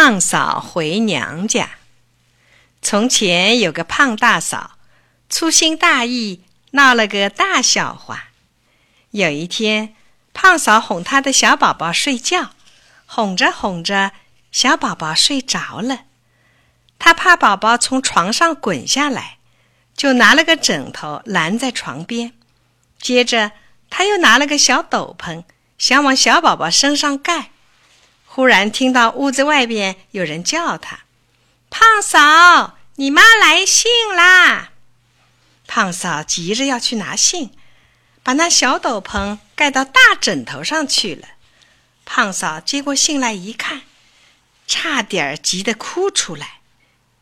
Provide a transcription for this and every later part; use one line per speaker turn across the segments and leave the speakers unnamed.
胖嫂回娘家。从前有个胖大嫂，粗心大意，闹了个大笑话。有一天，胖嫂哄她的小宝宝睡觉，哄着哄着，小宝宝睡着了。她怕宝宝从床上滚下来，就拿了个枕头拦在床边。接着，她又拿了个小斗篷，想往小宝宝身上盖。忽然听到屋子外边有人叫他：“胖嫂，你妈来信啦！”胖嫂急着要去拿信，把那小斗篷盖到大枕头上去了。胖嫂接过信来一看，差点急得哭出来。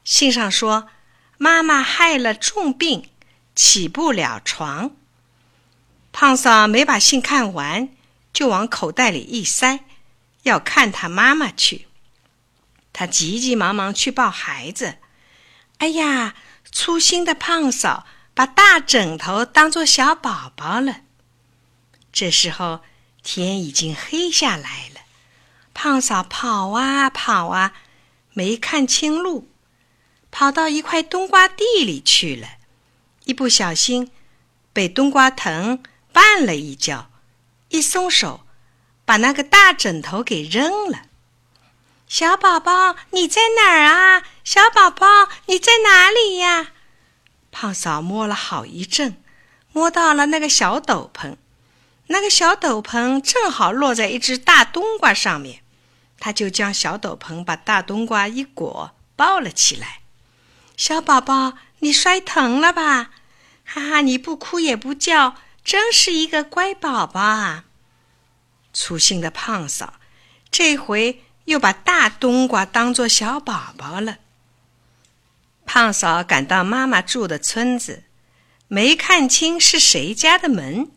信上说：“妈妈害了重病，起不了床。”胖嫂没把信看完，就往口袋里一塞。要看他妈妈去，他急急忙忙去抱孩子。哎呀，粗心的胖嫂把大枕头当做小宝宝了。这时候天已经黑下来了，胖嫂跑啊跑啊，没看清路，跑到一块冬瓜地里去了，一不小心被冬瓜藤绊了一跤，一松手。把那个大枕头给扔了。小宝宝，你在哪儿啊？小宝宝，你在哪里呀？胖嫂摸了好一阵，摸到了那个小斗篷。那个小斗篷正好落在一只大冬瓜上面，他就将小斗篷把大冬瓜一裹，抱了起来。小宝宝，你摔疼了吧？哈哈，你不哭也不叫，真是一个乖宝宝啊！粗心的胖嫂，这回又把大冬瓜当做小宝宝了。胖嫂赶到妈妈住的村子，没看清是谁家的门，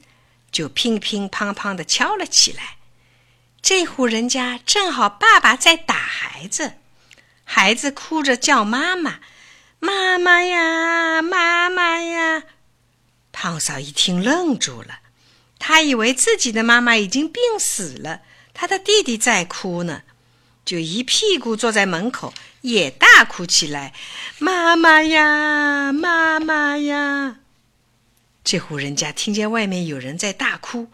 就乒乒乓乓的敲了起来。这户人家正好爸爸在打孩子，孩子哭着叫妈妈：“妈妈呀，妈妈呀！”胖嫂一听愣住了。他以为自己的妈妈已经病死了，他的弟弟在哭呢，就一屁股坐在门口，也大哭起来：“妈妈呀，妈妈呀！”这户人家听见外面有人在大哭，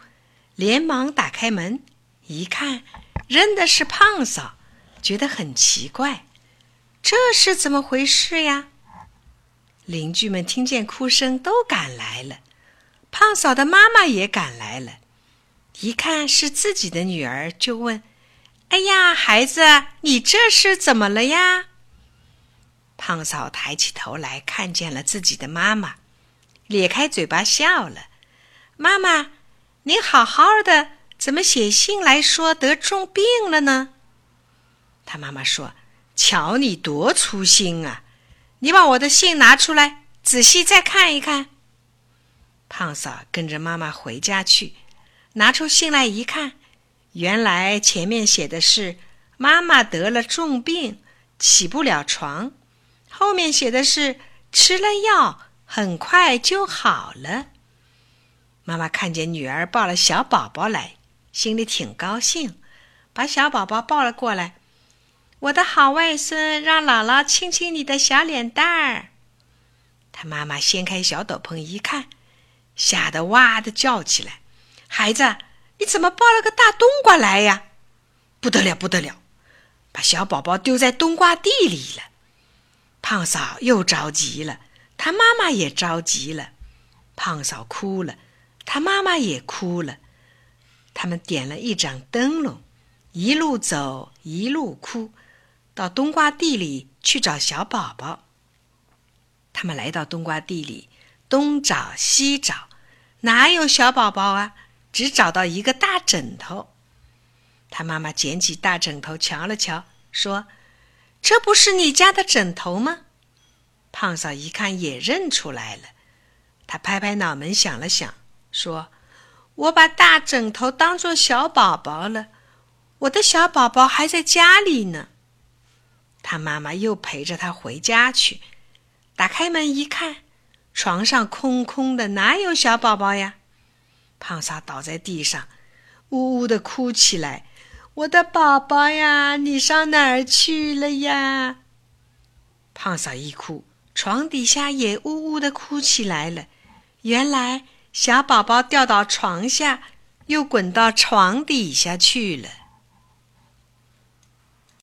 连忙打开门，一看，认的是胖嫂，觉得很奇怪，这是怎么回事呀？邻居们听见哭声，都赶来了。胖嫂的妈妈也赶来了，一看是自己的女儿，就问：“哎呀，孩子，你这是怎么了呀？”胖嫂抬起头来，看见了自己的妈妈，咧开嘴巴笑了：“妈妈，您好好的，怎么写信来说得重病了呢？”他妈妈说：“瞧你多粗心啊！你把我的信拿出来，仔细再看一看。”胖嫂跟着妈妈回家去，拿出信来一看，原来前面写的是妈妈得了重病，起不了床；后面写的是吃了药，很快就好了。妈妈看见女儿抱了小宝宝来，心里挺高兴，把小宝宝抱了过来。我的好外孙，让姥姥亲亲你的小脸蛋儿。他妈妈掀开小斗篷一看。吓得哇的叫起来：“孩子，你怎么抱了个大冬瓜来呀？不得了，不得了，把小宝宝丢在冬瓜地里了。”胖嫂又着急了，他妈妈也着急了。胖嫂哭了，他妈妈也哭了。他们点了一盏灯笼，一路走一路哭，到冬瓜地里去找小宝宝。他们来到冬瓜地里。东找西找，哪有小宝宝啊？只找到一个大枕头。他妈妈捡起大枕头瞧了瞧，说：“这不是你家的枕头吗？”胖嫂一看也认出来了，他拍拍脑门想了想，说：“我把大枕头当做小宝宝了，我的小宝宝还在家里呢。”他妈妈又陪着他回家去，打开门一看。床上空空的，哪有小宝宝呀？胖嫂倒在地上，呜呜的哭起来：“我的宝宝呀，你上哪儿去了呀？”胖嫂一哭，床底下也呜呜的哭起来了。原来小宝宝掉到床下，又滚到床底下去了。